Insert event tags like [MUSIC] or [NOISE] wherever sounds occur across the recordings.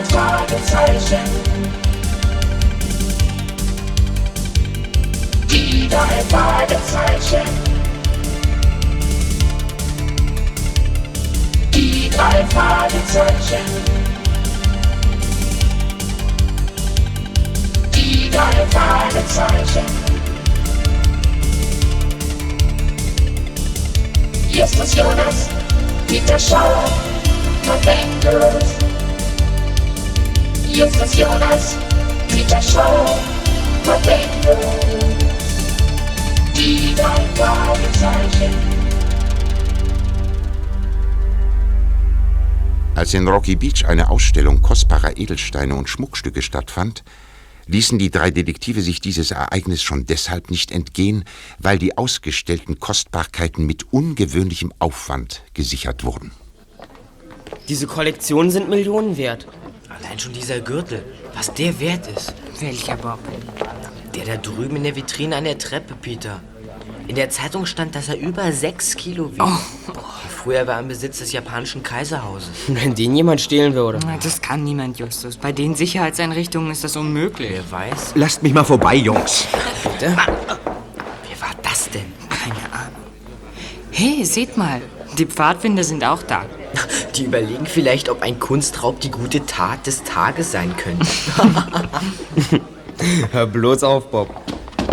drei Fragezeichen. Die drei Fragezeichen. Die drei Fragezeichen. Die drei Fragezeichen. Justus Jonas, Peter Schauer, Verwendet. Justus Jonas, Peter Schauer, Verwendet. Die drei Fragezeichen. Als in Rocky Beach eine Ausstellung kostbarer Edelsteine und Schmuckstücke stattfand, ließen die drei Detektive sich dieses Ereignis schon deshalb nicht entgehen, weil die ausgestellten Kostbarkeiten mit ungewöhnlichem Aufwand gesichert wurden. Diese Kollektionen sind Millionen wert. Allein schon dieser Gürtel, was der wert ist. Welcher Bob? Der da drüben in der Vitrine an der Treppe, Peter. In der Zeitung stand, dass er über sechs Kilo wiegt. Früher war er im Besitz des japanischen Kaiserhauses. [LAUGHS] Wenn den jemand stehlen würde. Na, Das kann niemand, Justus. Bei den Sicherheitseinrichtungen ist das unmöglich. Wer weiß? Lasst mich mal vorbei, Jungs. Bitte? Wer war das denn? Keine Ahnung. Hey, seht mal. Die Pfadfinder sind auch da. Die überlegen vielleicht, ob ein Kunstraub die gute Tat des Tages sein könnte. [LAUGHS] Hör bloß auf, Bob.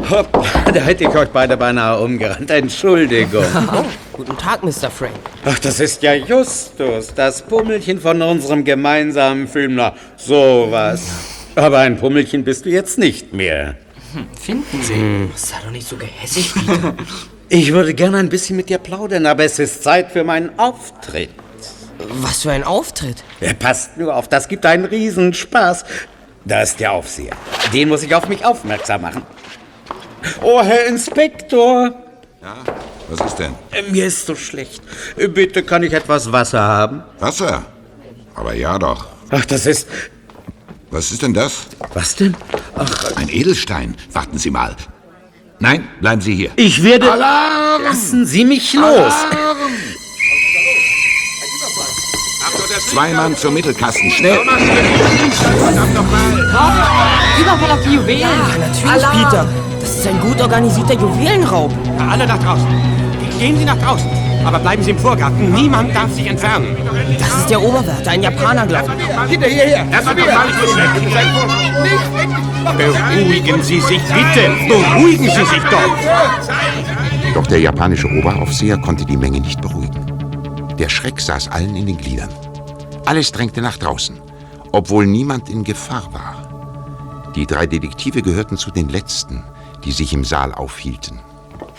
Hopp, da hätte ich euch beide beinahe umgerannt. Entschuldigung. [LAUGHS] Guten Tag, Mr. Frank. Ach, das ist ja Justus, das Pummelchen von unserem gemeinsamen Film. Na, sowas. Aber ein Pummelchen bist du jetzt nicht mehr. Finden Sie? Sei doch nicht so gehässig, Peter. [LAUGHS] Ich würde gerne ein bisschen mit dir plaudern, aber es ist Zeit für meinen Auftritt. Was für ein Auftritt. Ja, passt nur auf, das gibt einen Riesenspaß. Da ist der Aufseher. Den muss ich auf mich aufmerksam machen. Oh, Herr Inspektor, Was ist denn? äh, mir ist so schlecht. Äh, Bitte kann ich etwas Wasser haben? Wasser? Aber ja doch. Ach, das ist... Was ist denn das? Was denn? Ach, Ein Edelstein. Warten Sie mal. Nein, bleiben Sie hier. ich werde... Alarm! Lassen Sie mich los! Zwei Mann zum Mittelkasten. Schnell! Überfall auf die Juwelen. Natürlich, Peter. Das ist ein gut organisierter Juwelenraub. Alle nach draußen. Gehen Sie nach draußen. Aber bleiben Sie im Vorgarten. Niemand darf sich entfernen. Das ist der Oberwärter, ein Japaner, glaube ich. Hinter hierher. Das wird doch mal nicht Beruhigen Sie sich bitte. Beruhigen Sie sich doch. Doch der japanische Oberaufseher konnte die Menge nicht beruhigen. Der Schreck saß allen in den Gliedern. Alles drängte nach draußen, obwohl niemand in Gefahr war. Die drei Detektive gehörten zu den Letzten, die sich im Saal aufhielten.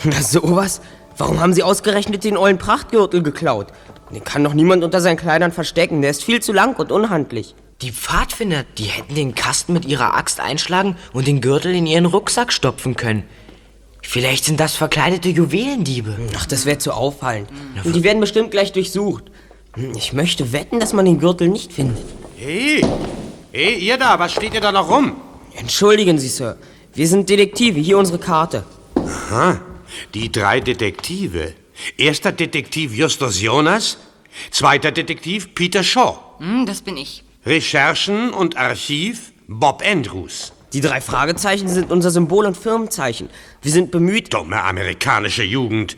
Na sowas? Warum haben Sie ausgerechnet den ollen Prachtgürtel geklaut? Den kann doch niemand unter seinen Kleidern verstecken. Der ist viel zu lang und unhandlich. Die Pfadfinder, die hätten den Kasten mit ihrer Axt einschlagen und den Gürtel in ihren Rucksack stopfen können. Vielleicht sind das verkleidete Juwelendiebe. Ach, das wäre zu auffallend. Und die werden bestimmt gleich durchsucht. Hm, Ich möchte wetten, dass man den Gürtel nicht findet. Hey, hey, ihr da, was steht ihr da noch rum? Entschuldigen Sie, Sir. Wir sind Detektive. Hier unsere Karte. Aha, die drei Detektive. Erster Detektiv Justus Jonas, zweiter Detektiv Peter Shaw. Hm, das bin ich. Recherchen und Archiv Bob Andrews. Die drei Fragezeichen sind unser Symbol und Firmenzeichen. Wir sind bemüht. Dumme amerikanische Jugend.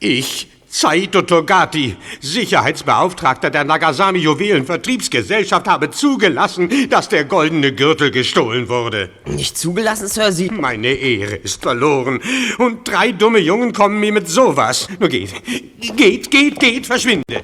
Ich, Saito Togati, Sicherheitsbeauftragter der Nagasami Juwelenvertriebsgesellschaft, habe zugelassen, dass der goldene Gürtel gestohlen wurde. Nicht zugelassen, Sir. Sie. Meine Ehre ist verloren. Und drei dumme Jungen kommen mir mit sowas. Nur geht, geht, geht, geht, verschwindet.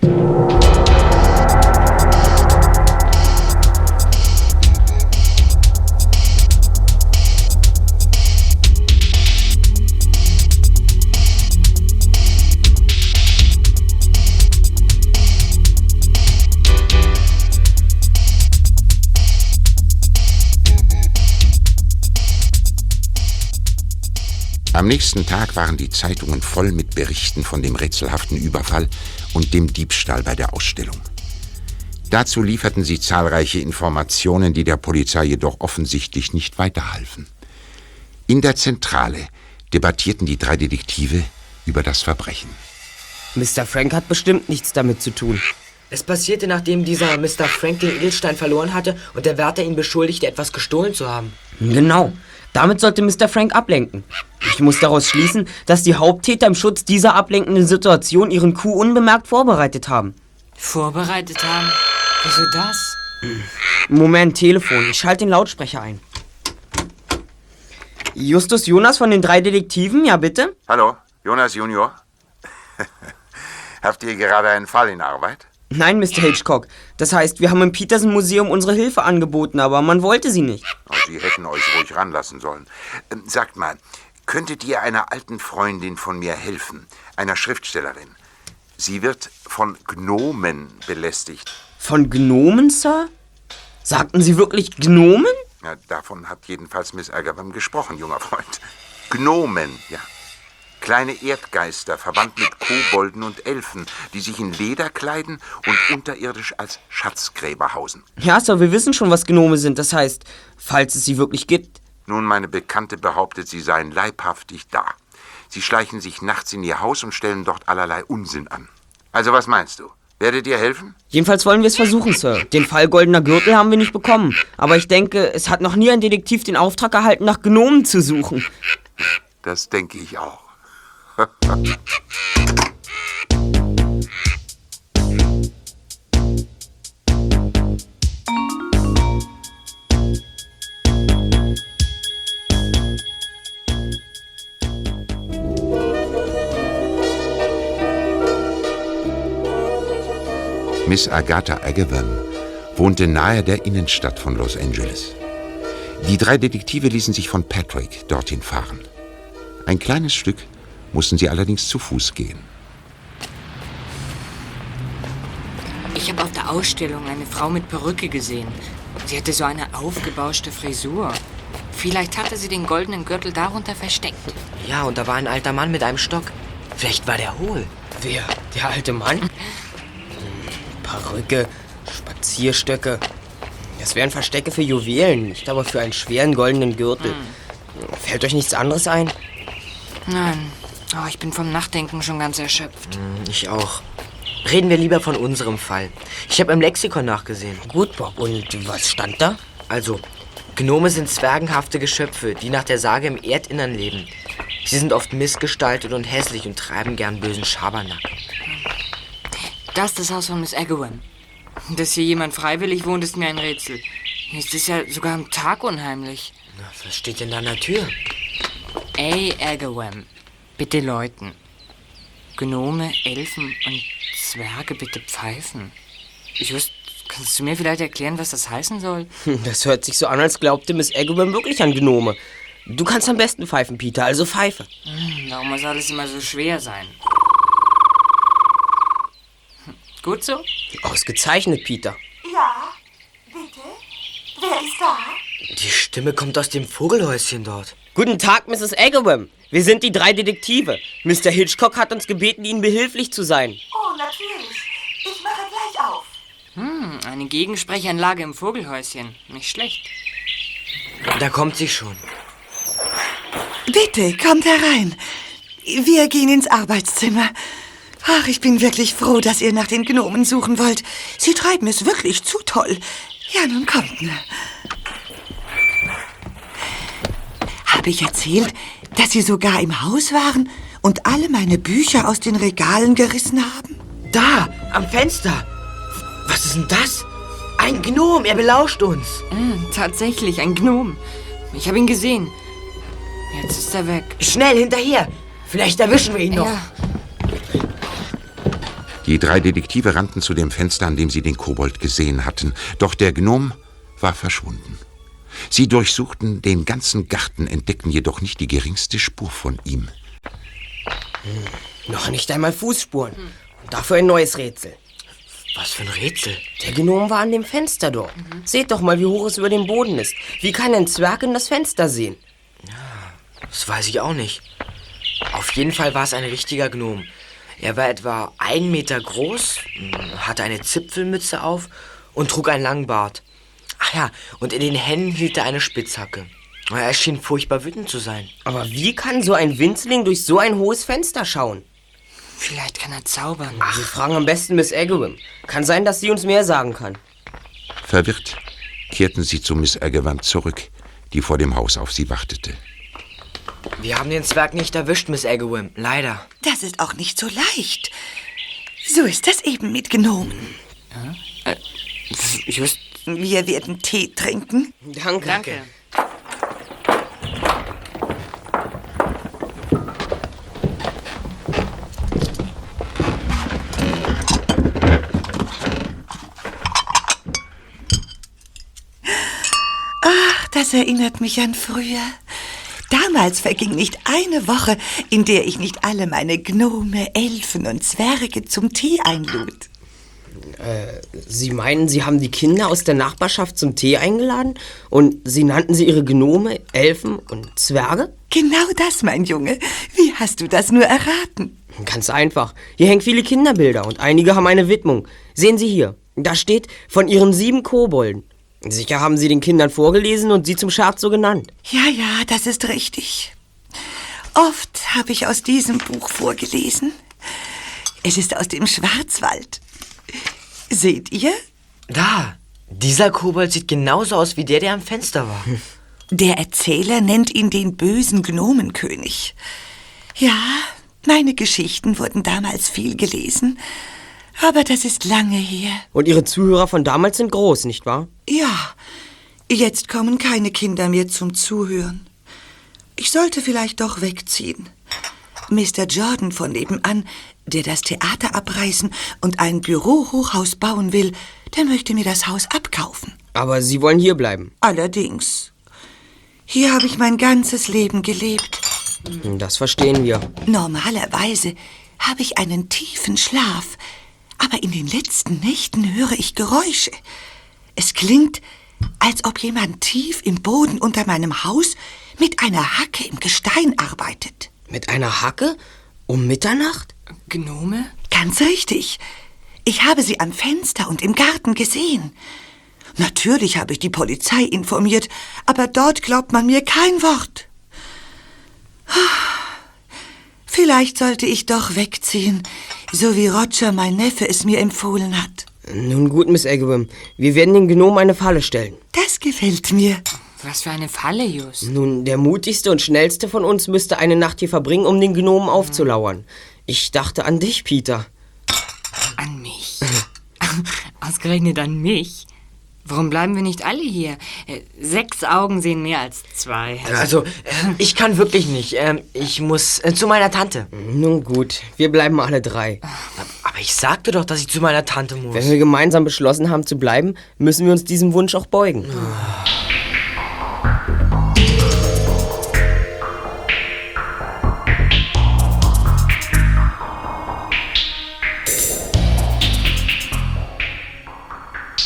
Am nächsten Tag waren die Zeitungen voll mit Berichten von dem rätselhaften Überfall und dem Diebstahl bei der Ausstellung. Dazu lieferten sie zahlreiche Informationen, die der Polizei jedoch offensichtlich nicht weiterhalfen. In der Zentrale debattierten die drei Detektive über das Verbrechen. Mr. Frank hat bestimmt nichts damit zu tun. Es passierte, nachdem dieser Mr. Frank den Edelstein verloren hatte und der Wärter ihn beschuldigte, etwas gestohlen zu haben. Genau. Damit sollte Mr. Frank ablenken. Ich muss daraus schließen, dass die Haupttäter im Schutz dieser ablenkenden Situation ihren Coup unbemerkt vorbereitet haben. Vorbereitet haben? Wieso das? Moment, Telefon. Ich schalte den Lautsprecher ein. Justus Jonas von den drei Detektiven, ja bitte? Hallo, Jonas Junior. [LAUGHS] Habt ihr gerade einen Fall in Arbeit? Nein, Mr. Hitchcock. Das heißt, wir haben im Peterson Museum unsere Hilfe angeboten, aber man wollte sie nicht. Oh, Sie hätten euch ruhig ranlassen sollen. Ähm, Sagt mal, könntet ihr einer alten Freundin von mir helfen? Einer Schriftstellerin. Sie wird von Gnomen belästigt. Von Gnomen, Sir? Sagten Sie wirklich Gnomen? Ja, davon hat jedenfalls Miss Agawam gesprochen, junger Freund. Gnomen, ja. Kleine Erdgeister, verwandt mit Kobolden und Elfen, die sich in Leder kleiden und unterirdisch als Schatzgräber hausen. Ja, Sir, wir wissen schon, was Gnome sind. Das heißt, falls es sie wirklich gibt. Nun, meine Bekannte behauptet, sie seien leibhaftig da. Sie schleichen sich nachts in ihr Haus und stellen dort allerlei Unsinn an. Also, was meinst du? Werdet ihr helfen? Jedenfalls wollen wir es versuchen, Sir. Den Fall Goldener Gürtel haben wir nicht bekommen. Aber ich denke, es hat noch nie ein Detektiv den Auftrag erhalten, nach Gnomen zu suchen. Das denke ich auch. [LAUGHS] Miss Agatha Agawam wohnte nahe der Innenstadt von Los Angeles. Die drei Detektive ließen sich von Patrick dorthin fahren. Ein kleines Stück mussten sie allerdings zu Fuß gehen. Ich habe auf der Ausstellung eine Frau mit Perücke gesehen. Sie hatte so eine aufgebauschte Frisur. Vielleicht hatte sie den goldenen Gürtel darunter versteckt. Ja, und da war ein alter Mann mit einem Stock. Vielleicht war der hohl. Wer? Der alte Mann? Hm, Perücke, Spazierstöcke. Das wären Verstecke für Juwelen, nicht aber für einen schweren goldenen Gürtel. Fällt euch nichts anderes ein? Nein, oh, ich bin vom Nachdenken schon ganz erschöpft. Hm, Ich auch. Reden wir lieber von unserem Fall. Ich habe im Lexikon nachgesehen. Gut, Bob. Und was stand da? Also, Gnome sind zwergenhafte Geschöpfe, die nach der Sage im Erdinnern leben. Sie sind oft missgestaltet und hässlich und treiben gern bösen Schabernack. Das ist das Haus von Miss Agawam. Dass hier jemand freiwillig wohnt, ist mir ein Rätsel. Hier ist es ja sogar am Tag unheimlich. Na, was steht denn da an der Tür? Ey, Agawam, bitte läuten. Gnome, Elfen und Zwerge bitte pfeifen. Just, kannst du mir vielleicht erklären, was das heißen soll? Hm, Das hört sich so an, als glaubte Miss Agawam wirklich an Gnome. Du kannst am besten pfeifen, Peter, also pfeife. Hm, Warum muss alles immer so schwer sein? Hm, Gut so? Ausgezeichnet, Peter. Ja, bitte? Wer ist da? Die Stimme kommt aus dem Vogelhäuschen dort. Guten Tag, Mrs. Agawam. Wir sind die drei Detektive. Mr. Hitchcock hat uns gebeten, Ihnen behilflich zu sein. Oh, natürlich. Ich mache gleich auf. Hm, eine Gegensprechanlage im Vogelhäuschen. Nicht schlecht. Da kommt sie schon. Bitte, kommt herein. Wir gehen ins Arbeitszimmer. Ach, ich bin wirklich froh, dass ihr nach den Gnomen suchen wollt. Sie treiben es wirklich zu toll. Ja, nun kommt nur. Habe ich erzählt, dass Sie sogar im Haus waren und alle meine Bücher aus den Regalen gerissen haben? Da, am Fenster. Was ist denn das? Ein Gnom, er belauscht uns. Hm, tatsächlich, ein Gnom. Ich habe ihn gesehen. Jetzt ist er weg. Schnell hinterher. Vielleicht erwischen wir ihn noch. Ja, Die drei Detektive rannten zu dem Fenster, an dem sie den Kobold gesehen hatten. Doch der Gnom war verschwunden. Sie durchsuchten den ganzen Garten, entdeckten jedoch nicht die geringste Spur von ihm. Noch nicht einmal Fußspuren. Und dafür ein neues Rätsel. Was für ein Rätsel. Der Gnom war an dem Fenster dort. Seht doch mal, wie hoch es über dem Boden ist. Wie kann ein Zwerg in das Fenster sehen? Das weiß ich auch nicht. Auf jeden Fall war es ein richtiger Gnom. Er war etwa einen Meter groß, mh, hatte eine Zipfelmütze auf und trug einen langen Bart. Ach ja, und in den Händen hielt er eine Spitzhacke. Er schien furchtbar wütend zu sein. Aber wie kann so ein Winzling durch so ein hohes Fenster schauen? Vielleicht kann er zaubern. Wir fragen am besten Miss Agawam. Kann sein, dass sie uns mehr sagen kann. Verwirrt kehrten sie zu Miss Agawam zurück, die vor dem Haus auf sie wartete. Wir haben den Zwerg nicht erwischt, Miss Agawam. Leider. Das ist auch nicht so leicht. So ist das eben mit Gnomen. Just, Wir werden Tee trinken. Danke. danke. Ach, das erinnert mich an früher. Damals verging nicht eine Woche, in der ich nicht alle meine Gnome, Elfen und Zwerge zum Tee einlud. Sie meinen, Sie haben die Kinder aus der Nachbarschaft zum Tee eingeladen? Und Sie nannten sie Ihre Gnome, Elfen und Zwerge? Genau das, mein Junge. Wie hast du das nur erraten? Ganz einfach. Hier hängen viele Kinderbilder und einige haben eine Widmung. Sehen Sie hier. Da steht von Ihren sieben Kobolden. Sicher haben Sie den Kindern vorgelesen und sie zum Scherz so genannt. Ja, ja, das ist richtig. Oft habe ich aus diesem Buch vorgelesen. Es ist aus dem Schwarzwald. Seht ihr? Da. Dieser Kobold sieht genauso aus wie der, der am Fenster war. [LAUGHS] Der Erzähler nennt ihn den bösen Gnomenkönig. Ja, meine Geschichten wurden damals viel gelesen, aber das ist lange her. Und Ihre Zuhörer von damals sind groß, nicht wahr? Ja, jetzt kommen keine Kinder mehr zum Zuhören. Ich sollte vielleicht doch wegziehen. Mr. Jordan von nebenan, der das Theater abreißen und ein Bürohochhaus bauen will, der möchte mir das Haus abkaufen. Aber Sie wollen hier bleiben. Allerdings. Hier habe ich mein ganzes Leben gelebt. Das verstehen wir. Normalerweise habe ich einen tiefen Schlaf, aber in den letzten Nächten höre ich Geräusche. Es klingt, als ob jemand tief im Boden unter meinem Haus mit einer Hacke im Gestein arbeitet. Mit einer Hacke? Um Mitternacht? Gnome? Ganz richtig. Ich habe sie am Fenster und im Garten gesehen. Natürlich habe ich die Polizei informiert, aber dort glaubt man mir kein Wort. Vielleicht sollte ich doch wegziehen, so wie Roger, mein Neffe, es mir empfohlen hat. Nun gut, Miss Agawam. Wir werden den Gnomen eine Falle stellen. Das gefällt mir. Was für eine Falle, Just. Nun, der mutigste und schnellste von uns müsste eine Nacht hier verbringen, um den Gnomen aufzulauern. Ich dachte an dich, Peter. An mich. [LAUGHS] Ausgerechnet an mich. Warum bleiben wir nicht alle hier? Äh, Sechs Augen sehen mehr als zwei. Also, äh, ich kann wirklich nicht. Ähm, ich muss äh, zu meiner Tante. Nun gut, wir bleiben alle drei. Aber ich sagte doch, dass ich zu meiner Tante muss. Wenn wir gemeinsam beschlossen haben zu bleiben, müssen wir uns diesem Wunsch auch beugen.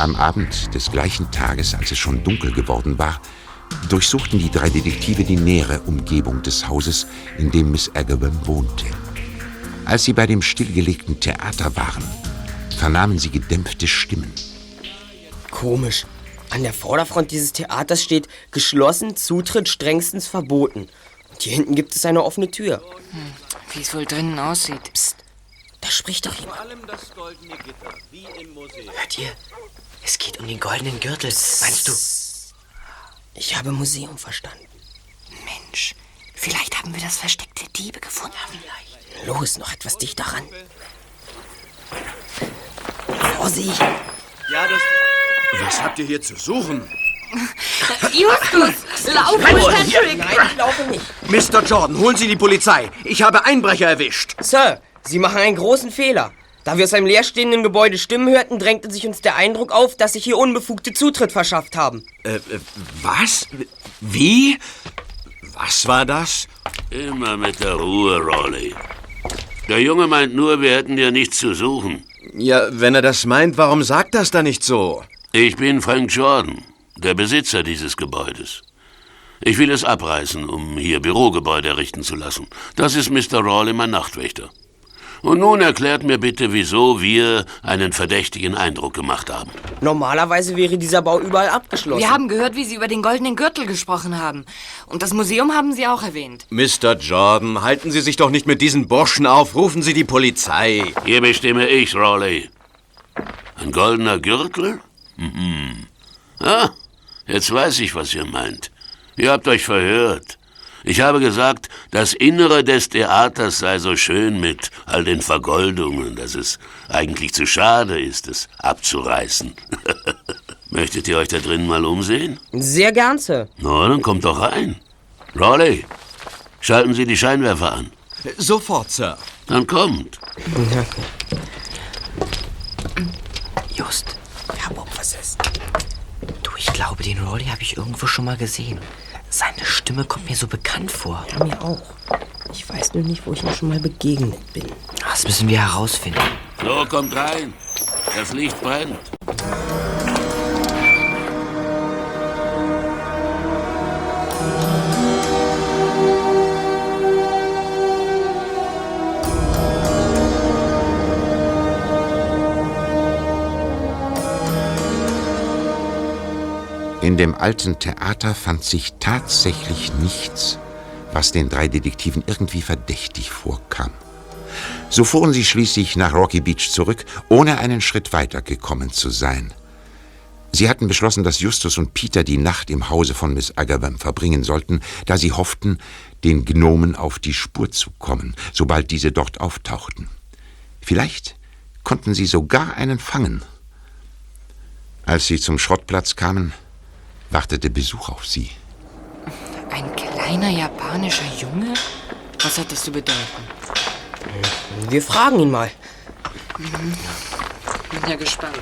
Am Abend des gleichen Tages, als es schon dunkel geworden war, durchsuchten die drei Detektive die nähere Umgebung des Hauses, in dem Miss Agawam wohnte. Als sie bei dem stillgelegten Theater waren, vernahmen sie gedämpfte Stimmen. Komisch. An der Vorderfront dieses Theaters steht geschlossen, Zutritt strengstens verboten. Und hier hinten gibt es eine offene Tür. Wie es wohl drinnen aussieht. Psst, da spricht doch jemand. Hört ihr? Es geht um den goldenen Gürtel. Meinst du? Ich habe Museum verstanden. Mensch, vielleicht haben wir das Versteck der Diebe gefunden. Los, noch etwas dichter ran. Vorsicht! Was habt ihr hier zu suchen? Justus, lauf, Patrick! Nein, ich laufe nicht. Mr. Jordan, holen Sie die Polizei. Ich habe Einbrecher erwischt. Sir, Sie machen einen großen Fehler. Da wir aus einem leerstehenden Gebäude Stimmen hörten, drängte sich uns der Eindruck auf, dass sich hier unbefugte Zutritt verschafft haben. Äh, äh, was? Wie? Was war das? Immer mit der Ruhe, Rolly. Der Junge meint nur, wir hätten hier nichts zu suchen. Ja, wenn er das meint, warum sagt das dann nicht so? Ich bin Frank Jordan, der Besitzer dieses Gebäudes. Ich will es abreißen, um hier Bürogebäude errichten zu lassen. Das ist Mr. Rawley, mein Nachtwächter. Und nun erklärt mir bitte, wieso wir einen verdächtigen Eindruck gemacht haben. Normalerweise wäre dieser Bau überall abgeschlossen. Wir haben gehört, wie Sie über den goldenen Gürtel gesprochen haben. Und das Museum haben Sie auch erwähnt. Mr. Jordan, halten Sie sich doch nicht mit diesen Burschen auf. Rufen Sie die Polizei. Hier bestimme ich, Raleigh. Ein goldener Gürtel? Mhm. Ah, jetzt weiß ich, was ihr meint. Ihr habt euch verhört. Ich habe gesagt, das Innere des Theaters sei so schön mit all den Vergoldungen, dass es eigentlich zu schade ist, es abzureißen. [LAUGHS] Möchtet ihr euch da drin mal umsehen? Sehr gern, Sir. Na, dann kommt doch rein. Raleigh, schalten Sie die Scheinwerfer an. Sofort, Sir. Dann kommt. [LAUGHS] Just. Ja, Bob, was ist? Du, ich glaube, den Rolly habe ich irgendwo schon mal gesehen. Seine Stimme kommt mir so bekannt vor. Ja, mir auch. Ich weiß nur nicht, wo ich ihm schon mal begegnet bin. Das müssen wir herausfinden. So, kommt rein. Das Licht brennt. In dem alten Theater fand sich tatsächlich nichts, was den drei Detektiven irgendwie verdächtig vorkam. So fuhren sie schließlich nach Rocky Beach zurück, ohne einen Schritt weiter gekommen zu sein. Sie hatten beschlossen, dass Justus und Peter die Nacht im Hause von Miss Agawam verbringen sollten, da sie hofften, den Gnomen auf die Spur zu kommen, sobald diese dort auftauchten. Vielleicht konnten sie sogar einen fangen. Als sie zum Schrottplatz kamen, wartete Besuch auf sie. Ein kleiner japanischer Junge? Was hat das zu bedeuten? Wir fragen ihn mal. Bin ja gespannt.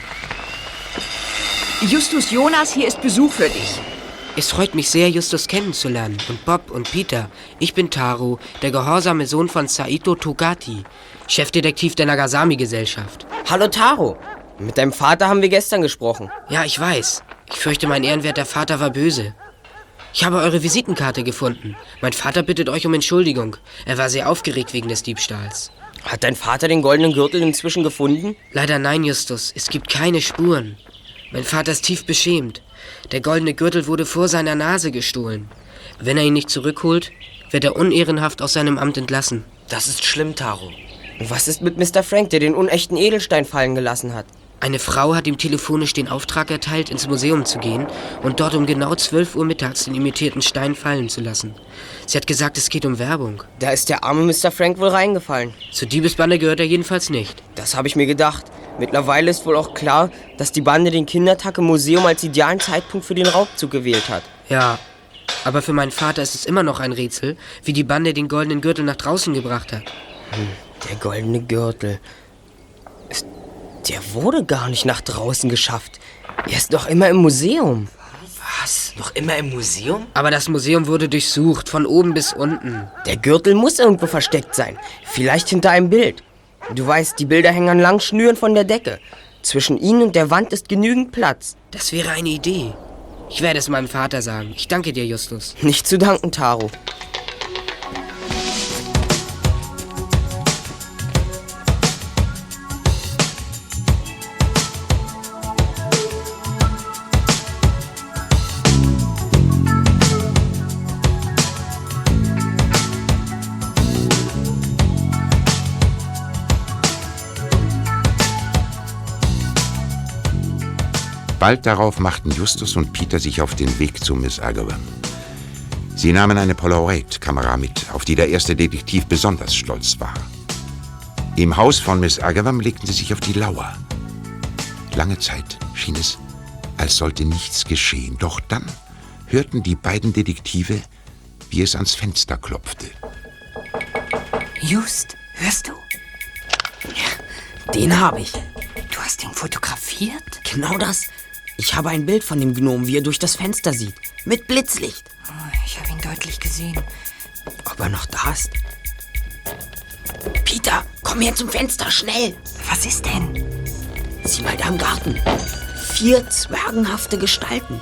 Justus Jonas, hier ist Besuch für dich. Es freut mich sehr, Justus kennenzulernen. Und Bob und Peter. Ich bin Taro, der gehorsame Sohn von Saito Togati, Chefdetektiv der Nagasami-Gesellschaft. Hallo Taro. Mit deinem Vater haben wir gestern gesprochen. Ja, ich weiß. Ich fürchte, mein ehrenwerter Vater war böse. Ich habe eure Visitenkarte gefunden. Mein Vater bittet euch um Entschuldigung. Er war sehr aufgeregt wegen des Diebstahls. Hat dein Vater den goldenen Gürtel inzwischen gefunden? Leider nein, Justus. Es gibt keine Spuren. Mein Vater ist tief beschämt. Der goldene Gürtel wurde vor seiner Nase gestohlen. Wenn er ihn nicht zurückholt, wird er unehrenhaft aus seinem Amt entlassen. Das ist schlimm, Taro. Was ist mit Mr. Frank, der den unechten Edelstein fallen gelassen hat? Eine Frau hat ihm telefonisch den Auftrag erteilt, ins Museum zu gehen und dort um genau 12 Uhr mittags den imitierten Stein fallen zu lassen. Sie hat gesagt, es geht um Werbung. Da ist der arme Mr. Frank wohl reingefallen. Zur Diebesbande gehört er jedenfalls nicht. Das habe ich mir gedacht. Mittlerweile ist wohl auch klar, dass die Bande den Kindertag im Museum als idealen Zeitpunkt für den Raubzug gewählt hat. Ja, aber für meinen Vater ist es immer noch ein Rätsel, wie die Bande den goldenen Gürtel nach draußen gebracht hat. Hm, der goldene Gürtel. Der wurde gar nicht nach draußen geschafft. Er ist noch immer im Museum. Was? Noch immer im Museum? Aber das Museum wurde durchsucht, von oben bis unten. Der Gürtel muss irgendwo versteckt sein. Vielleicht hinter einem Bild. Du weißt, die Bilder hängen an langen Schnüren von der Decke. Zwischen ihnen und der Wand ist genügend Platz. Das wäre eine Idee. Ich werde es meinem Vater sagen. Ich danke dir, Justus. Nicht zu danken, Taro. Bald darauf machten Justus und Peter sich auf den Weg zu Miss Agawam. Sie nahmen eine Polaroid-Kamera mit, auf die der erste Detektiv besonders stolz war. Im Haus von Miss Agawam legten sie sich auf die Lauer. Lange Zeit schien es, als sollte nichts geschehen. Doch dann hörten die beiden Detektive, wie es ans Fenster klopfte. Just, hörst du? Ja, den habe ich. Du hast ihn fotografiert? Genau das. Ich habe ein Bild von dem Gnom, wie er durch das Fenster sieht. Mit Blitzlicht. Oh, ich habe ihn deutlich gesehen. Ob er noch da ist? Peter, komm her zum Fenster, schnell. Was ist denn? Sieh mal da im Garten. Vier zwergenhafte Gestalten.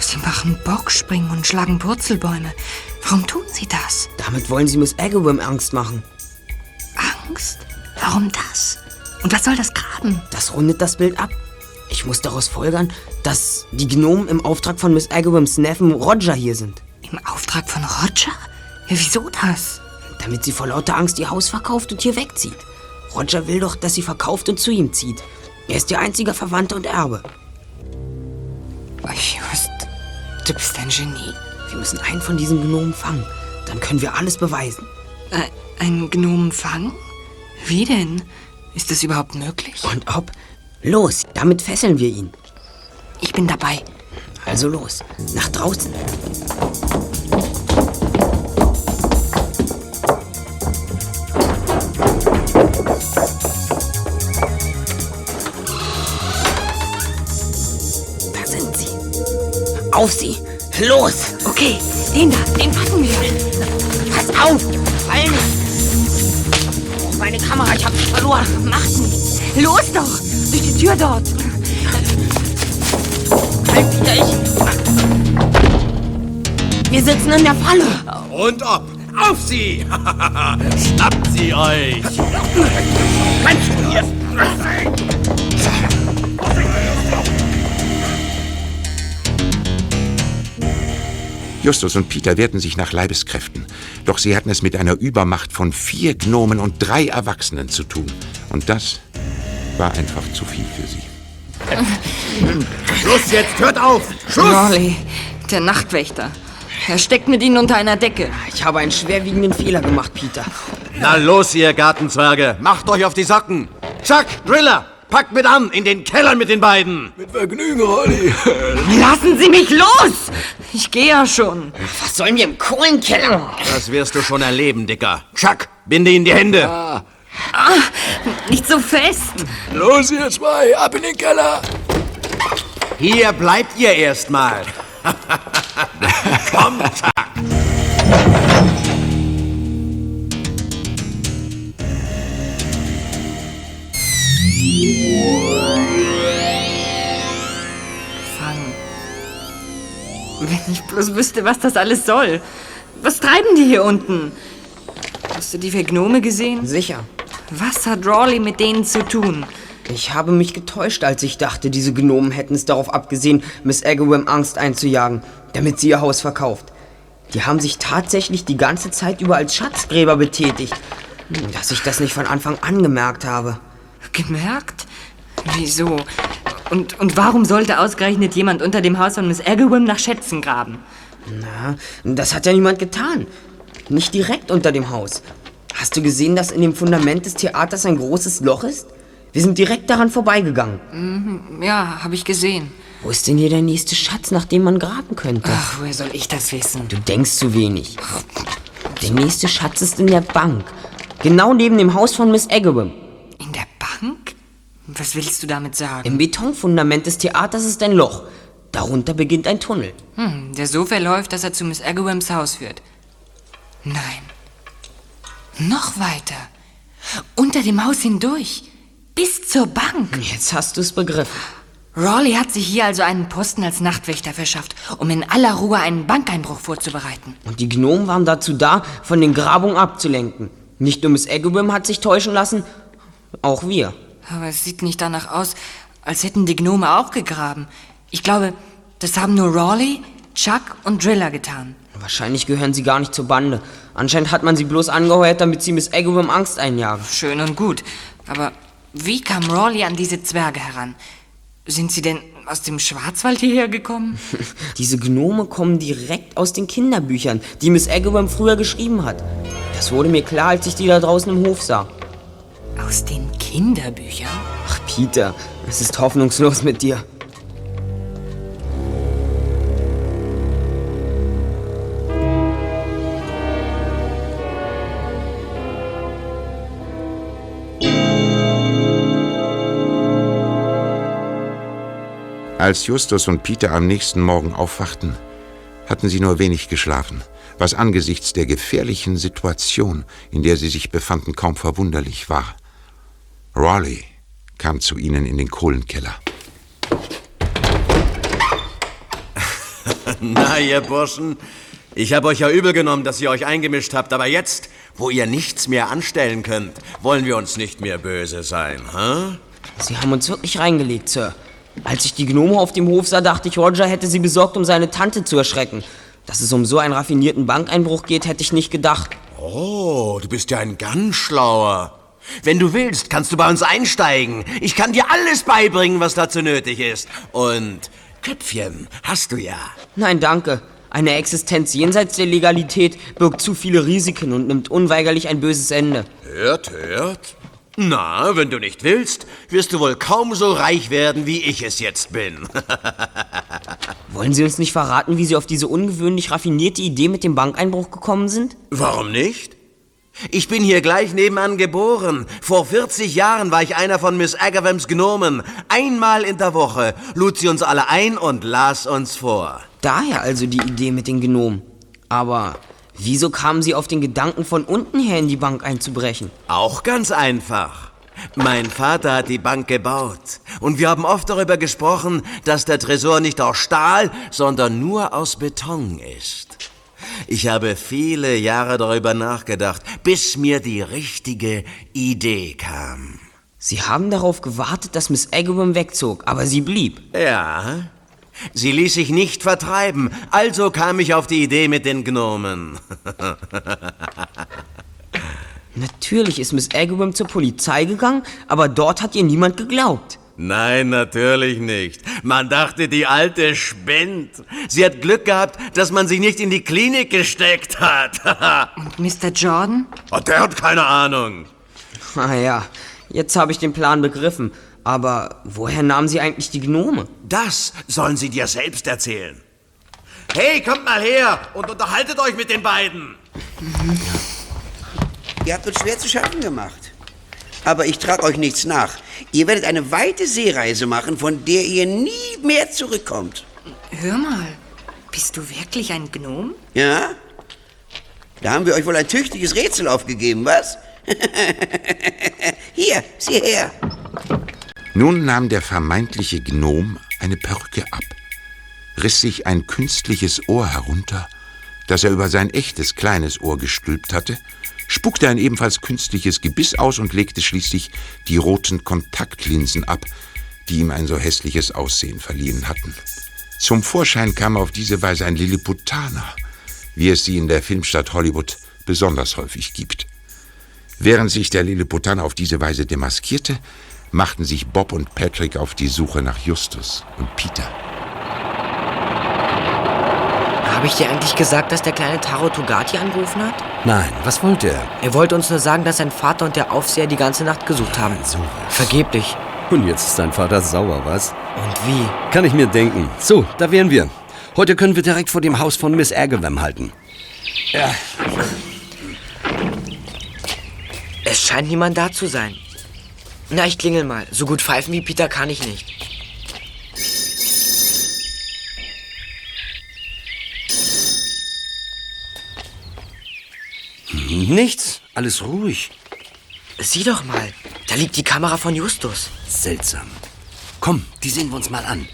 Sie machen Bockspringen und schlagen Purzelbäume. Warum tun sie das? Damit wollen sie Miss Agawam Angst machen. Angst? Warum das? Und was soll das graben? Das rundet das Bild ab. Ich muss daraus folgern, dass die Gnomen im Auftrag von Miss Agawams Neffen Roger hier sind. Im Auftrag von Roger? Ja, wieso das? Damit sie vor lauter Angst ihr Haus verkauft und hier wegzieht. Roger will doch, dass sie verkauft und zu ihm zieht. Er ist ihr einziger Verwandter und Erbe. Just, du bist ein Genie. Wir müssen einen von diesen Gnomen fangen. Dann können wir alles beweisen. Äh, einen Gnomen fangen? Wie denn? Ist das überhaupt möglich? Und ob? Los, damit fesseln wir ihn. Ich bin dabei. Also los, nach draußen. Da sind sie. Auf sie! Los! Okay, den da, den packen wir. Pass auf! Fall nicht! Oh, meine Kamera, ich hab sie verloren. Macht nichts. Los doch! Durch die Tür dort. Halt wieder ich! Wir sitzen in der Falle. Und ob. Auf sie! [LAUGHS] Schnappt sie euch! Du hier? Justus und Peter wehrten sich nach Leibeskräften, doch sie hatten es mit einer Übermacht von vier Gnomen und drei Erwachsenen zu tun. Und das war einfach zu viel für sie. [LAUGHS] Schluss jetzt, hört auf! Schluss! Raleigh, der Nachtwächter. Er steckt mit ihnen unter einer Decke. Ich habe einen schwerwiegenden Fehler gemacht, Peter. Na los, ihr Gartenzwerge, macht euch auf die Socken! Chuck, Driller, packt mit an, in den Keller mit den beiden! Mit Vergnügen, Rolli. [LAUGHS] Lassen Sie mich los! Ich gehe ja schon. Was sollen wir im Kohlenkeller? Das wirst du schon erleben, Dicker. Chuck, binde ihnen die Hände! Ah, nicht so fest. Los, ihr zwei, ab in den Keller. Hier bleibt ihr erstmal. [LAUGHS] Komm, Chuck! Fangen. Wenn ich bloß wüsste, was das alles soll. Was treiben die hier unten? Hast du die vier Gnome gesehen? Sicher. Was hat Rawley mit denen zu tun? Ich habe mich getäuscht, als ich dachte, diese Gnomen hätten es darauf abgesehen, Miss Agawam Angst einzujagen, damit sie ihr Haus verkauft. Die haben sich tatsächlich die ganze Zeit über als Schatzgräber betätigt. Hm, Dass ich das nicht von Anfang an gemerkt habe. Gemerkt? Wieso? Und, und warum sollte ausgerechnet jemand unter dem Haus von Miss Agawam nach Schätzen graben? Na, das hat ja niemand getan. Nicht direkt unter dem Haus. Hast du gesehen, dass in dem Fundament des Theaters ein großes Loch ist? Wir sind direkt daran vorbeigegangen. Mhm, ja, habe ich gesehen. Wo ist denn hier der nächste Schatz, nach dem man graben könnte? Ach, woher soll ich das wissen? Du denkst zu wenig. Der nächste Schatz ist in der Bank. Genau neben dem Haus von Miss Agawam. In der Bank? Was willst du damit sagen? Im Betonfundament des Theaters ist ein Loch. Darunter beginnt ein Tunnel. Hm, der so verläuft, dass er zu Miss Agawams Haus führt. Nein. Noch weiter. Unter dem Haus hindurch. Bis zur Bank. Jetzt hast du es begriffen. Rawley hat sich hier also einen Posten als Nachtwächter verschafft, um in aller Ruhe einen Bankeinbruch vorzubereiten. Und die Gnomen waren dazu da, von den Grabungen abzulenken. Nicht nur Miss Agawam hat sich täuschen lassen, auch wir. Aber es sieht nicht danach aus, als hätten die Gnome auch gegraben. Ich glaube, das haben nur Rawley, Chuck und Driller getan. Wahrscheinlich gehören sie gar nicht zur Bande. Anscheinend hat man sie bloß angeheuert, damit sie Miss Agawam Angst einjagen. Schön und gut. Aber wie kam Rawley an diese Zwerge heran? Sind sie denn aus dem Schwarzwald hierher gekommen? [LAUGHS] Diese Gnome kommen direkt aus den Kinderbüchern, die Miss Agawam früher geschrieben hat. Das wurde mir klar, als ich die da draußen im Hof sah. Aus den Kinderbüchern? Ach, Peter, es ist hoffnungslos mit dir. Als Justus und Peter am nächsten Morgen aufwachten, hatten sie nur wenig geschlafen, was angesichts der gefährlichen Situation, in der sie sich befanden, kaum verwunderlich war. Raleigh kam zu ihnen in den Kohlenkeller. [LAUGHS] Na, ihr Burschen, Ich habe euch ja übel genommen, dass ihr euch eingemischt habt, aber jetzt, wo ihr nichts mehr anstellen könnt, wollen wir uns nicht mehr böse sein, hä? Sie haben uns wirklich reingelegt, Sir. Als ich die Gnome auf dem Hof sah, dachte ich, Roger hätte sie besorgt, um seine Tante zu erschrecken. Dass es um so einen raffinierten Bankeinbruch geht, hätte ich nicht gedacht. Oh, du bist ja ein ganz schlauer. Wenn du willst, kannst du bei uns einsteigen. Ich kann dir alles beibringen, was dazu nötig ist. Und Köpfchen hast du ja. Nein, danke. Eine Existenz jenseits der Legalität birgt zu viele Risiken und nimmt unweigerlich ein böses Ende. Hört, hört. Na, wenn du nicht willst, wirst du wohl kaum so reich werden, wie ich es jetzt bin. [LAUGHS] Wollen Sie uns nicht verraten, wie Sie auf diese ungewöhnlich raffinierte Idee mit dem Bankeinbruch gekommen sind? Warum nicht? Ich bin hier gleich nebenan geboren. Vor 40 Jahren war ich einer von Miss Agavams Gnomen. Einmal in der Woche lud sie uns alle ein und las uns vor. Daher also die Idee mit den Gnomen. Aber wieso kamen Sie auf den Gedanken, von unten her in die Bank einzubrechen? Auch ganz einfach. Mein Vater hat die Bank gebaut. Und wir haben oft darüber gesprochen, dass der Tresor nicht aus Stahl, sondern nur aus Beton ist. Ich habe viele Jahre darüber nachgedacht, bis mir die richtige Idee kam. Sie haben darauf gewartet, dass Miss Agawam wegzog, aber sie blieb. Ja, sie ließ sich nicht vertreiben, also kam ich auf die Idee mit den Gnomen. [LAUGHS] Natürlich ist Miss Agawam zur Polizei gegangen, aber dort hat ihr niemand geglaubt. Nein, natürlich nicht. Man dachte, die Alte spinnt. Sie hat Glück gehabt, dass man sie nicht in die Klinik gesteckt hat. [LAUGHS] Und Mr. Jordan? Oh, der hat keine Ahnung. Ah ja, jetzt habe ich den Plan begriffen. Aber woher nahmen Sie eigentlich die Gnome? Das sollen Sie dir selbst erzählen. Hey, kommt mal her und unterhaltet euch mit den beiden. Ihr habt uns schwer zu schaffen gemacht. Aber ich trage euch nichts nach. Ihr werdet eine weite Seereise machen, von der ihr nie mehr zurückkommt. Hör mal, bist du wirklich ein Gnom? Ja? Da haben wir euch wohl ein tüchtiges Rätsel aufgegeben, was? [LAUGHS] Hier, sieh her. Nun nahm der vermeintliche Gnom eine Perücke ab, riss sich ein künstliches Ohr herunter, das er über sein echtes kleines Ohr gestülpt hatte, spuckte ein ebenfalls künstliches Gebiss aus und legte schließlich die roten Kontaktlinsen ab, die ihm ein so hässliches Aussehen verliehen hatten. Zum Vorschein kam auf diese Weise ein Lilliputaner, wie es sie in der Filmstadt Hollywood besonders häufig gibt. Während sich der Lilliputaner auf diese Weise demaskierte, machten sich Bob und Patrick auf die Suche nach Justus und Peter. Habe ich dir eigentlich gesagt, dass der kleine Taro Togati angerufen hat? Nein, was wollte er? Er wollte uns nur sagen, dass sein Vater und der Aufseher die ganze Nacht gesucht haben. So Vergeblich. Und jetzt ist dein Vater sauer, was? Und wie? Kann ich mir denken. So, da wären wir. Heute können wir direkt vor dem Haus von Miss Agawam halten. Ja. Es scheint niemand da zu sein. Na, ich klingel mal. So gut pfeifen wie Peter kann ich nicht. Nichts, alles ruhig. Sieh doch mal, da liegt die Kamera von Justus. Seltsam. Komm, die sehen wir uns mal an.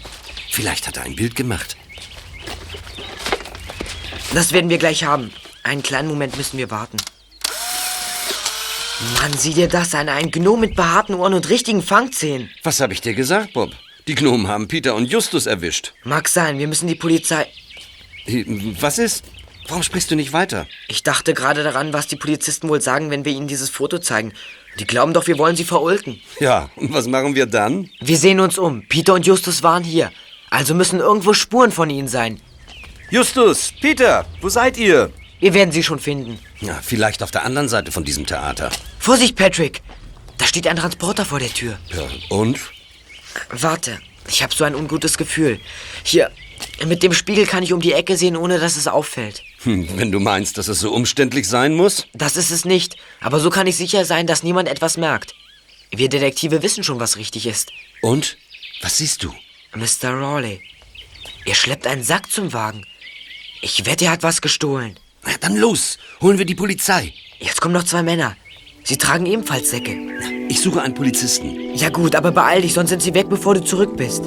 Vielleicht hat er ein Bild gemacht. Das werden wir gleich haben. Einen kleinen Moment müssen wir warten. Mann, sieh dir das an. Ein Gnom mit behaarten Ohren und richtigen Fangzähnen. Was habe ich dir gesagt, Bob? Die Gnomen haben Peter und Justus erwischt. Mag sein, wir müssen die Polizei... Was ist? Warum sprichst du nicht weiter? Ich dachte gerade daran, was die Polizisten wohl sagen, wenn wir ihnen dieses Foto zeigen. Die glauben doch, wir wollen sie verulken. Ja, und was machen wir dann? Wir sehen uns um. Peter und Justus waren hier. Also müssen irgendwo Spuren von ihnen sein. Justus, Peter, wo seid ihr? Wir werden sie schon finden. Ja, vielleicht auf der anderen Seite von diesem Theater. Vorsicht, Patrick! Da steht ein Transporter vor der Tür. Ja, und? Warte, ich habe so ein ungutes Gefühl. Hier, mit dem Spiegel kann ich um die Ecke sehen, ohne dass es auffällt. Hm, wenn du meinst, dass es so umständlich sein muss? Das ist es nicht. Aber so kann ich sicher sein, dass niemand etwas merkt. Wir Detektive wissen schon, was richtig ist. Und? Was siehst du? Mr. Rawley. Er schleppt einen Sack zum Wagen. Ich wette, er hat was gestohlen. Na, dann los, holen wir die Polizei. Jetzt kommen noch zwei Männer. Sie tragen ebenfalls Säcke. Na, Ich suche einen Polizisten. Ja gut, aber beeil dich, sonst sind sie weg, bevor du zurück bist.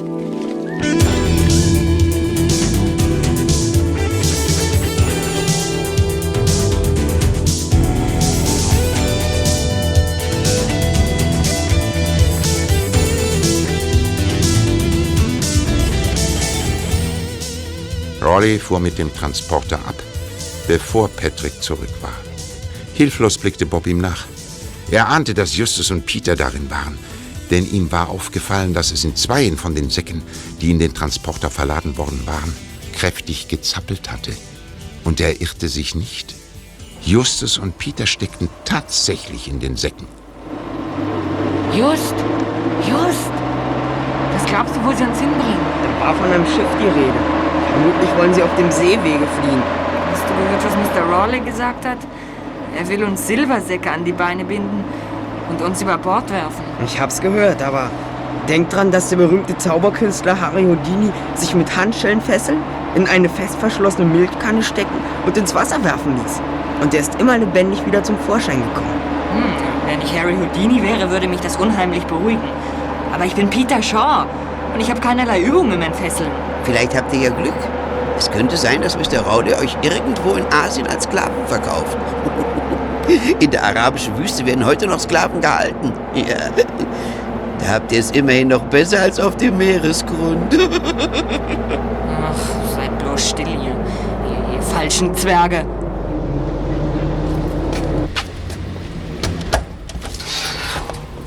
Rolly fuhr mit dem Transporter ab bevor Patrick zurück war. Hilflos blickte Bob ihm nach. Er ahnte, dass Justus und Peter darin waren, denn ihm war aufgefallen, dass es in zweien von den Säcken, die in den Transporter verladen worden waren, kräftig gezappelt hatte. Und er irrte sich nicht. Justus und Peter steckten tatsächlich in den Säcken. Just, Just. Was glaubst du, wo sie uns hinbringen? Da war von einem Schiff die Rede. Vermutlich wollen sie auf dem Seewege fliehen. Hast du gehört, was Mr. Rawley gesagt hat? Er will uns Silbersäcke an die Beine binden und uns über Bord werfen. Ich hab's gehört, aber denk dran, dass der berühmte Zauberkünstler Harry Houdini sich mit Handschellen fesseln, in eine fest verschlossene Milchkanne stecken und ins Wasser werfen ließ. Und er ist immer lebendig wieder zum Vorschein gekommen. Hm, wenn ich Harry Houdini wäre, würde mich das unheimlich beruhigen. Aber ich bin Peter Shaw und ich habe keinerlei Übung im Entfesseln. Vielleicht habt ihr ja Glück. Es könnte sein, dass Mr. Raude euch irgendwo in Asien als Sklaven verkauft. [LAUGHS] In der arabischen Wüste werden heute noch Sklaven gehalten. Ja. Da habt ihr es immerhin noch besser als auf dem Meeresgrund. [LAUGHS] Ach, seid bloß still hier, ihr, ihr falschen Zwerge.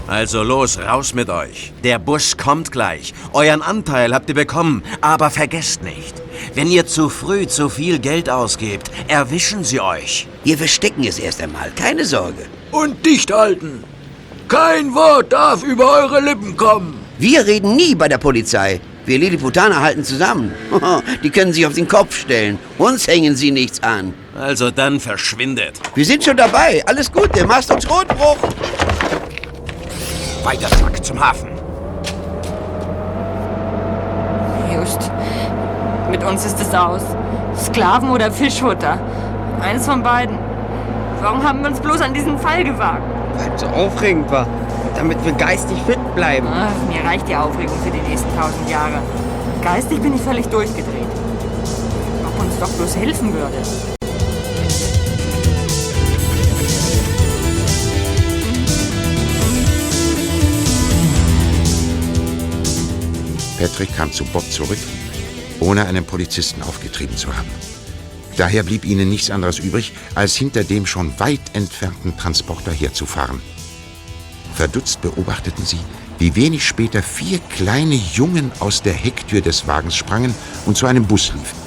Also los, raus mit euch. Der Bus kommt gleich. Euren Anteil habt ihr bekommen. Aber vergesst nicht, wenn ihr zu früh zu viel Geld ausgebt, erwischen sie euch. Wir verstecken es erst einmal, keine Sorge. Und dicht halten. Kein Wort darf über eure Lippen kommen. Wir reden nie bei der Polizei. Wir Lilliputaner halten zusammen. [LAUGHS] Die können sich auf den Kopf stellen. Uns hängen sie nichts an. Also dann verschwindet. Wir sind schon dabei. Alles gut, der Mast uns Rotbruch. Weiter, Zack, zum Hafen. Just, mit uns ist es aus. Sklaven oder Fischfutter. Eines von beiden. Warum haben wir uns bloß an diesen Fall gewagt? Weil es so aufregend war. Damit wir geistig fit bleiben. Ach, mir reicht die Aufregung für die nächsten tausend Jahre. Geistig bin ich völlig durchgedreht. Ob uns doch bloß helfen würde. Patrick kam zu Bob zurück, ohne einen Polizisten aufgetrieben zu haben. Daher blieb ihnen nichts anderes übrig, als hinter dem schon weit entfernten Transporter herzufahren. Verdutzt beobachteten sie, wie wenig später vier kleine Jungen aus der Hecktür des Wagens sprangen und zu einem Bus liefen.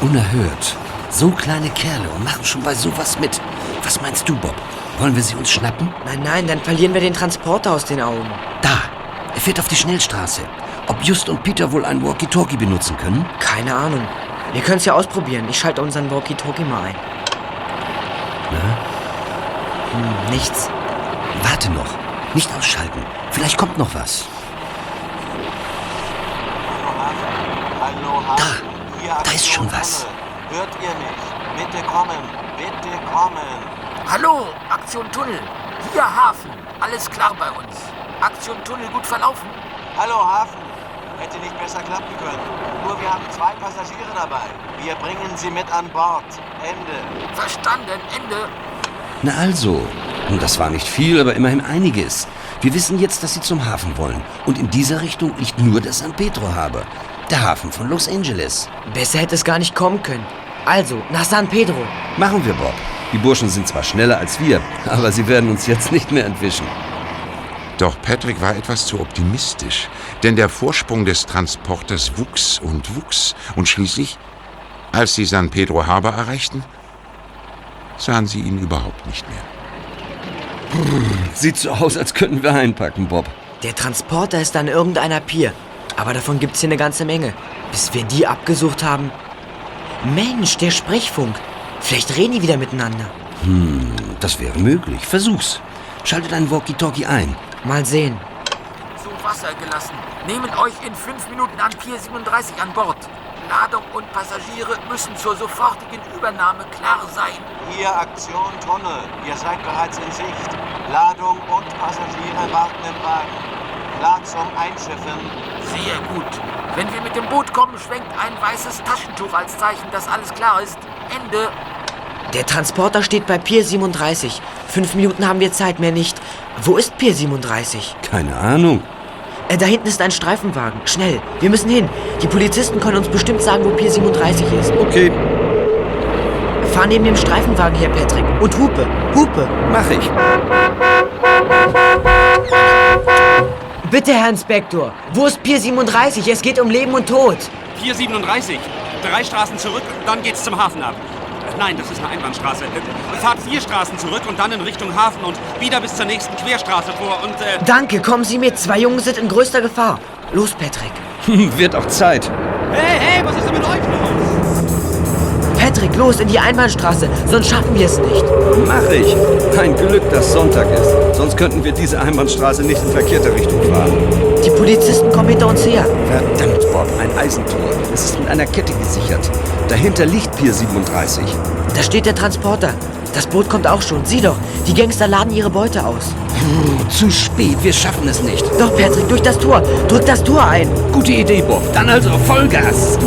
Unerhört. So kleine Kerle und machen schon bei sowas mit. Was meinst du, Bob? Wollen wir sie uns schnappen? Nein, nein, dann verlieren wir den Transporter aus den Augen. Da! Er fährt auf die Schnellstraße. Ob Just und Peter wohl ein Walkie-Talkie benutzen können? Keine Ahnung. Wir können es ja ausprobieren. Ich schalte unseren Walkie-Talkie mal ein. Na? Hm, nichts. Warte noch. Nicht ausschalten. Vielleicht kommt noch was. Da! Da ist schon was. Hört ihr mich? Bitte kommen. Bitte kommen. Hallo, Aktion Tunnel. Hier Hafen. Alles klar bei uns. Aktion Tunnel gut verlaufen? Hallo Hafen. Hätte nicht besser klappen können. Nur wir haben zwei Passagiere dabei. Wir bringen sie mit an Bord. Ende. Verstanden. Ende. Na also. Und das war nicht viel, aber immerhin einiges. Wir wissen jetzt, dass sie zum Hafen wollen. Und in dieser Richtung liegt nur der San Pedro Harbor. Der Hafen von Los Angeles. Besser hätte es gar nicht kommen können. Also, nach San Pedro. Machen wir, Bob. Die Burschen sind zwar schneller als wir, aber sie werden uns jetzt nicht mehr entwischen. Doch Patrick war etwas zu optimistisch, denn der Vorsprung des Transporters wuchs und wuchs und schließlich, als sie San Pedro Harbor erreichten, sahen sie ihn überhaupt nicht mehr. Sieht so aus, als könnten wir einpacken, Bob. Der Transporter ist an irgendeiner Pier. Aber davon gibt's hier eine ganze Menge. Bis wir die abgesucht haben. Mensch, der Sprechfunk. Vielleicht reden die wieder miteinander. Hm, das wäre möglich. Versuch's. Schalte deinen Walkie-Talkie ein. Mal sehen. Zu Wasser gelassen. Nehmen euch in fünf Minuten an Pier 37 an Bord. Ladung und Passagiere müssen zur sofortigen Übernahme klar sein. Hier Aktion Tunnel. Ihr seid bereits in Sicht. Ladung und Passagiere warten im Wagen. Klar zum Einschiffen. Sehr gut. Wenn wir mit dem Boot kommen, schwenkt ein weißes Taschentuch als Zeichen, dass alles klar ist. Ende. Der Transporter steht bei Pier 37. Fünf Minuten haben wir Zeit, mehr nicht. Wo ist Pier 37? Keine Ahnung. Äh, da hinten ist ein Streifenwagen. Schnell, wir müssen hin. Die Polizisten können uns bestimmt sagen, wo Pier 37 ist. Okay. Fahr neben dem Streifenwagen her, Patrick. Und Hupe, Hupe. Mach ich. Bitte, Herr Inspektor. Wo ist Pier 37? Es geht um Leben und Tod. Pier 37. Drei Straßen zurück, dann geht's zum Hafen ab. Nein, das ist eine Einbahnstraße. Äh, Fahrt vier Straßen zurück und dann in Richtung Hafen und wieder bis zur nächsten Querstraße vor und äh, Danke, kommen Sie mit. Zwei Jungen sind in größter Gefahr. Los, Patrick. Wird auch Zeit. Hey, hey, was ist denn mit euch los? Patrick, los in die Einbahnstraße, sonst schaffen wir es nicht. Mach ich. Ein Glück, dass Sonntag ist. Sonst könnten wir diese Einbahnstraße nicht in verkehrte Richtung fahren. Die Polizisten kommen hinter uns her. Verdammt, Bob, ein Eisentor. Es ist mit einer Kette gesichert. Dahinter liegt Pier 37. Da steht der Transporter. Das Boot kommt auch schon. Sieh doch, die Gangster laden ihre Beute aus. Zu spät, wir schaffen es nicht. Doch, Patrick, durch das Tor. Drück das Tor ein. Gute Idee, Bob. Dann also Vollgas.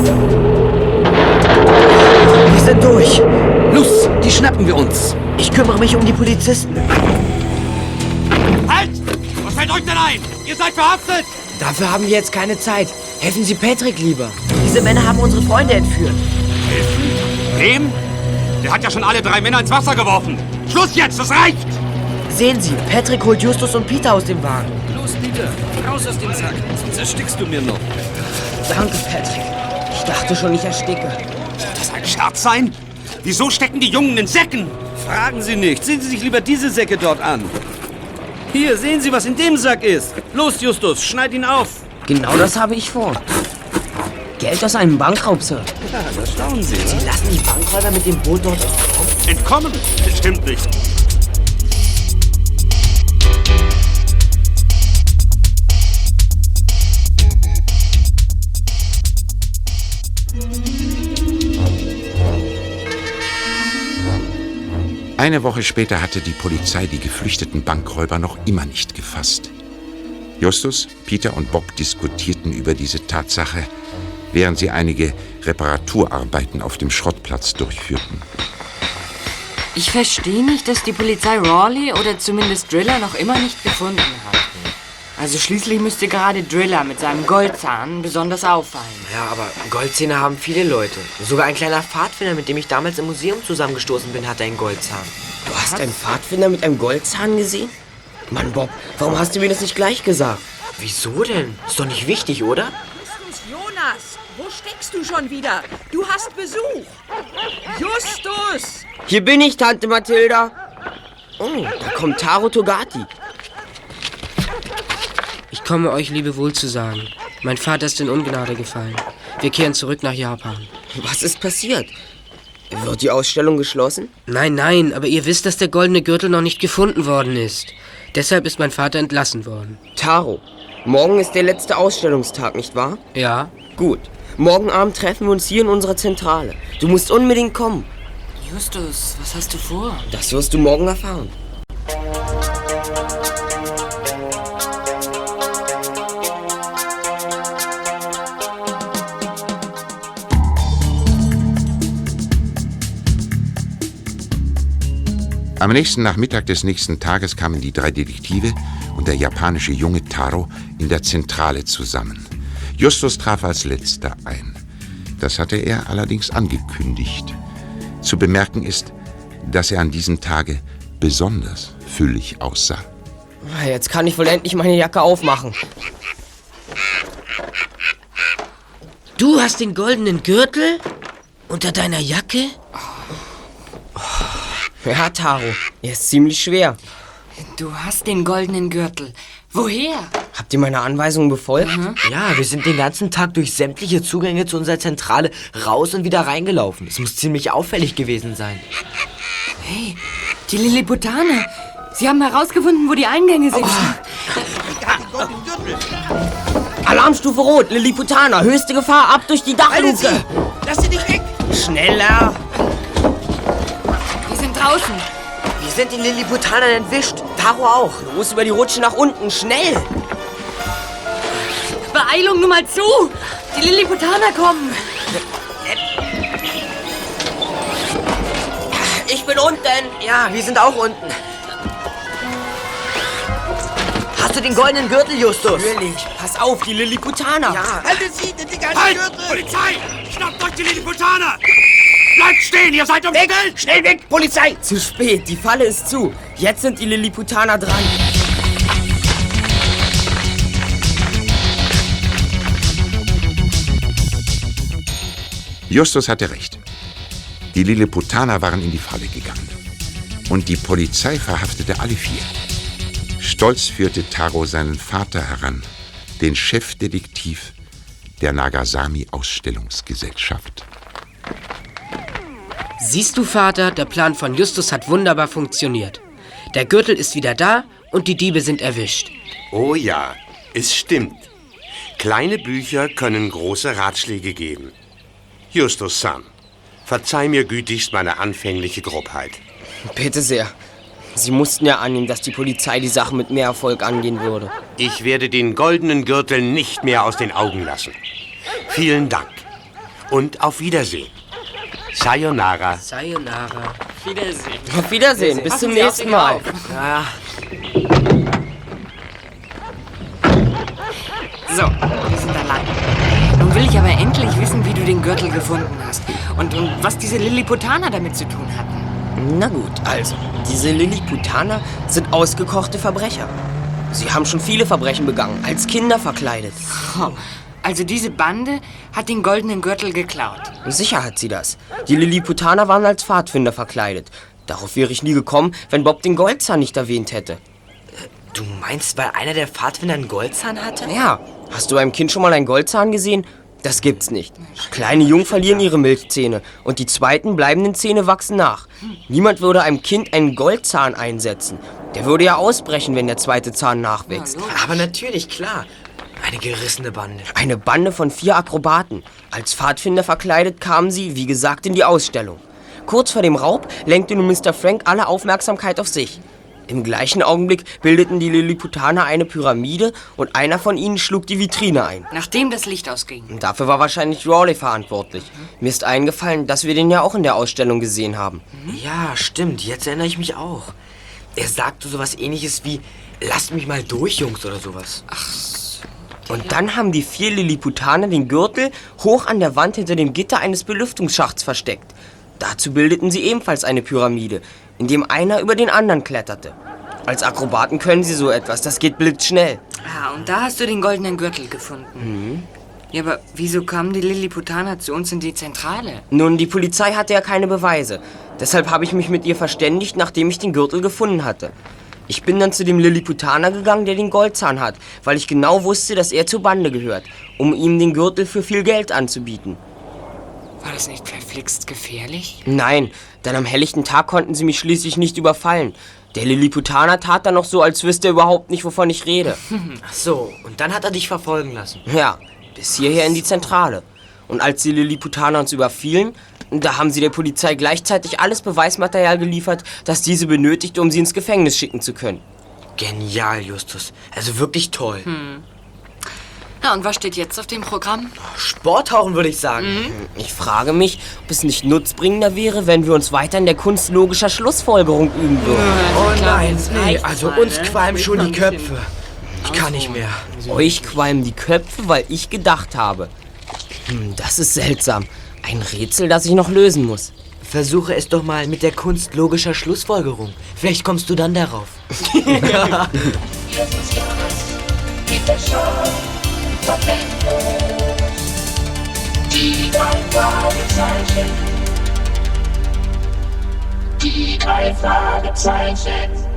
Wir sind durch. Los, die schnappen wir uns. Ich kümmere mich um die Polizisten. Halt! Was fällt euch denn ein? Ihr seid verhaftet! Dafür haben wir jetzt keine Zeit. Helfen Sie Patrick lieber. Diese Männer haben unsere Freunde entführt. Wem? Der hat ja schon alle drei Männer ins Wasser geworfen. Schluss jetzt, das reicht! Sehen Sie, Patrick holt Justus und Peter aus dem Wagen. Los, Peter, raus aus dem Sack, sonst erstickst du mir noch. Danke, Patrick. Ich dachte schon, ich ersticke. Soll das ein Scherz sein? Wieso stecken die Jungen in Säcken? Fragen Sie nicht. Sehen Sie sich lieber diese Säcke dort an. Hier, sehen Sie, was in dem Sack ist. Los, Justus, schneid ihn auf. Genau das habe ich vor. Geld aus einem Bankraub, Sir. Ja, das staunen Sie. Sie lassen die Bankräuber mit dem Boot dort entkommen? Entkommen? Bestimmt nicht. Eine Woche später hatte die Polizei die geflüchteten Bankräuber noch immer nicht gefasst. Justus, Peter und Bob diskutierten über diese Tatsache, während sie einige Reparaturarbeiten auf dem Schrottplatz durchführten. Ich verstehe nicht, dass die Polizei Rawley oder zumindest Driller noch immer nicht gefunden hat. Also schließlich müsste gerade Driller mit seinem Goldzahn besonders auffallen. Ja, aber Goldzähne haben viele Leute. Sogar ein kleiner Pfadfinder, mit dem ich damals im Museum zusammengestoßen bin, hatte einen Goldzahn. Du hast einen Pfadfinder mit einem Goldzahn gesehen? Mann, Bob, warum hast du mir das nicht gleich gesagt? Wieso denn? Ist doch nicht wichtig, oder? Wo steckst du schon wieder? Du hast Besuch. Justus! Hier bin ich, Tante Mathilda. Oh, da kommt Taro Togati. Ich komme euch Lebewohl zu sagen. Mein Vater ist in Ungnade gefallen. Wir kehren zurück nach Japan. Was ist passiert? Wird die Ausstellung geschlossen? Nein, nein, aber ihr wisst, dass der goldene Gürtel noch nicht gefunden worden ist. Deshalb ist mein Vater entlassen worden. Taro, morgen ist der letzte Ausstellungstag, nicht wahr? Ja. Gut. Morgen Abend treffen wir uns hier in unserer Zentrale. Du musst unbedingt kommen. Justus, was hast du vor? Das wirst du morgen erfahren. Am nächsten Nachmittag des nächsten Tages kamen die drei Detektive und der japanische Junge Taro in der Zentrale zusammen. Justus traf als letzter ein. Das hatte er allerdings angekündigt. Zu bemerken ist, dass er an diesem Tage besonders füllig aussah. Jetzt kann ich wohl endlich meine Jacke aufmachen. Du hast den goldenen Gürtel unter deiner Jacke? Ja, Taro, er ist ziemlich schwer. Du hast den goldenen Gürtel. Woher? Habt ihr meine Anweisungen befolgt? Ja, wir sind den ganzen Tag durch sämtliche Zugänge zu unserer Zentrale raus und wieder reingelaufen. Es muss ziemlich auffällig gewesen sein. Hey, die Lilliputaner. Sie haben herausgefunden, wo die Eingänge sind. Alarmstufe Rot, Lilliputaner, höchste Gefahr, ab durch die Dachluke. Lass sie dich weg! Schneller! Die sind draußen. Wir sind den Lilliputanern entwischt. Taro auch. Los über die Rutsche nach unten, schnell! Beeilung Nummer zu. Die Lilliputaner kommen. Ich bin unten. Ja, wir sind auch unten. Hast du den goldenen Gürtel, Justus? Natürlich. Pass auf, die Lilliputaner. Ja. Haltet sie, die ganze Halt! Gürtel! Polizei! Schnappt euch die Lilliputaner! Bleibt stehen, ihr seid umstellt! Schnell weg, Polizei! Zu spät, die Falle ist zu. Jetzt sind die Lilliputaner dran. Justus hatte recht. Die Lilliputaner waren in die Falle gegangen. Und die Polizei verhaftete alle vier. Stolz führte Taro seinen Vater heran, den Chefdetektiv der Nagasami-Ausstellungsgesellschaft. Siehst du, Vater, der Plan von Justus hat wunderbar funktioniert. Der Gürtel ist wieder da und die Diebe sind erwischt. Oh ja, es stimmt. Kleine Bücher können große Ratschläge geben. Justus Sam, verzeih mir gütigst meine anfängliche Grobheit. Bitte sehr. Sie mussten ja annehmen, dass die Polizei die Sache mit mehr Erfolg angehen würde. Ich werde den goldenen Gürtel nicht mehr aus den Augen lassen. Vielen Dank. Und auf Wiedersehen. Sayonara. Sayonara. Wiedersehen. Auf Wiedersehen, bis zum nächsten Mal. Ja. So, wir sind allein. Will ich aber endlich wissen, wie du den Gürtel gefunden hast. Und, und was diese Lilliputaner damit zu tun hatten. Na gut, also, diese Lilliputaner sind ausgekochte Verbrecher. Sie haben schon viele Verbrechen begangen, als Kinder verkleidet. Oh, also diese Bande hat den goldenen Gürtel geklaut. Sicher hat sie das. Die Lilliputaner waren als Pfadfinder verkleidet. Darauf wäre ich nie gekommen, wenn Bob den Goldzahn nicht erwähnt hätte. Du meinst, weil einer der Pfadfinder einen Goldzahn hatte? Ja, hast du einem Kind schon mal einen Goldzahn gesehen? Das gibt's nicht. Kleine Jungen verlieren ihre Milchzähne und die zweiten bleibenden Zähne wachsen nach. Niemand würde einem Kind einen Goldzahn einsetzen. Der würde ja ausbrechen, wenn der zweite Zahn nachwächst. Aber natürlich, klar. Eine gerissene Bande. Eine Bande von vier Akrobaten. Als Pfadfinder verkleidet kamen sie, wie gesagt, in die Ausstellung. Kurz vor dem Raub lenkte nun Mr. Frank alle Aufmerksamkeit auf sich. Im gleichen Augenblick bildeten die Lilliputaner eine Pyramide und einer von ihnen schlug die Vitrine ein. Nachdem das Licht ausging. Und dafür war wahrscheinlich Rawley verantwortlich. Mir ist eingefallen, dass wir den ja auch in der Ausstellung gesehen haben. Ja, stimmt. Jetzt erinnere ich mich auch. Er sagte sowas ähnliches wie, lasst mich mal durch, Jungs, oder sowas. Ach Und dann haben die vier Lilliputaner den Gürtel hoch an der Wand hinter dem Gitter eines Belüftungsschachts versteckt. Dazu bildeten sie ebenfalls eine Pyramide, in dem einer über den anderen kletterte. Als Akrobaten können sie so etwas, das geht blitzschnell. Ah, und da hast du den goldenen Gürtel gefunden. Ja, aber wieso kamen die Lilliputaner zu uns in die Zentrale? Nun, die Polizei hatte ja keine Beweise. Deshalb habe ich mich mit ihr verständigt, nachdem ich den Gürtel gefunden hatte. Ich bin dann zu dem Lilliputaner gegangen, der den Goldzahn hat, weil ich genau wusste, dass er zur Bande gehört, um ihm den Gürtel für viel Geld anzubieten. War das nicht verflixt gefährlich? Nein, denn am helllichten Tag konnten sie mich schließlich nicht überfallen. Der Lilliputaner tat dann noch so, als wüsste er überhaupt nicht, wovon ich rede. [LAUGHS] Ach so, und dann hat er dich verfolgen lassen. Ja, bis hierher in die Zentrale. Und als die Lilliputaner uns überfielen, da haben sie der Polizei gleichzeitig alles Beweismaterial geliefert, das diese benötigte, um sie ins Gefängnis schicken zu können. Genial, Justus. Also wirklich toll. Hm. Ja, und was steht jetzt auf dem Programm? Sporttauchen, würde ich sagen. Ich frage mich, ob es nicht nutzbringender wäre, wenn wir uns weiter in der Kunst logischer Schlussfolgerung üben würden. Oh nein, nee, also uns qualmen schon die Köpfe. Ich kann nicht mehr. Euch qualmen die Köpfe, weil ich gedacht habe. Hm, das ist seltsam. Ein Rätsel, das ich noch lösen muss. Versuche es doch mal mit der Kunst logischer Schlussfolgerung. Vielleicht kommst du dann darauf. [LAUGHS] [LAUGHS] Verbindet die drei Fragezeichen. Die drei Fragezeichen.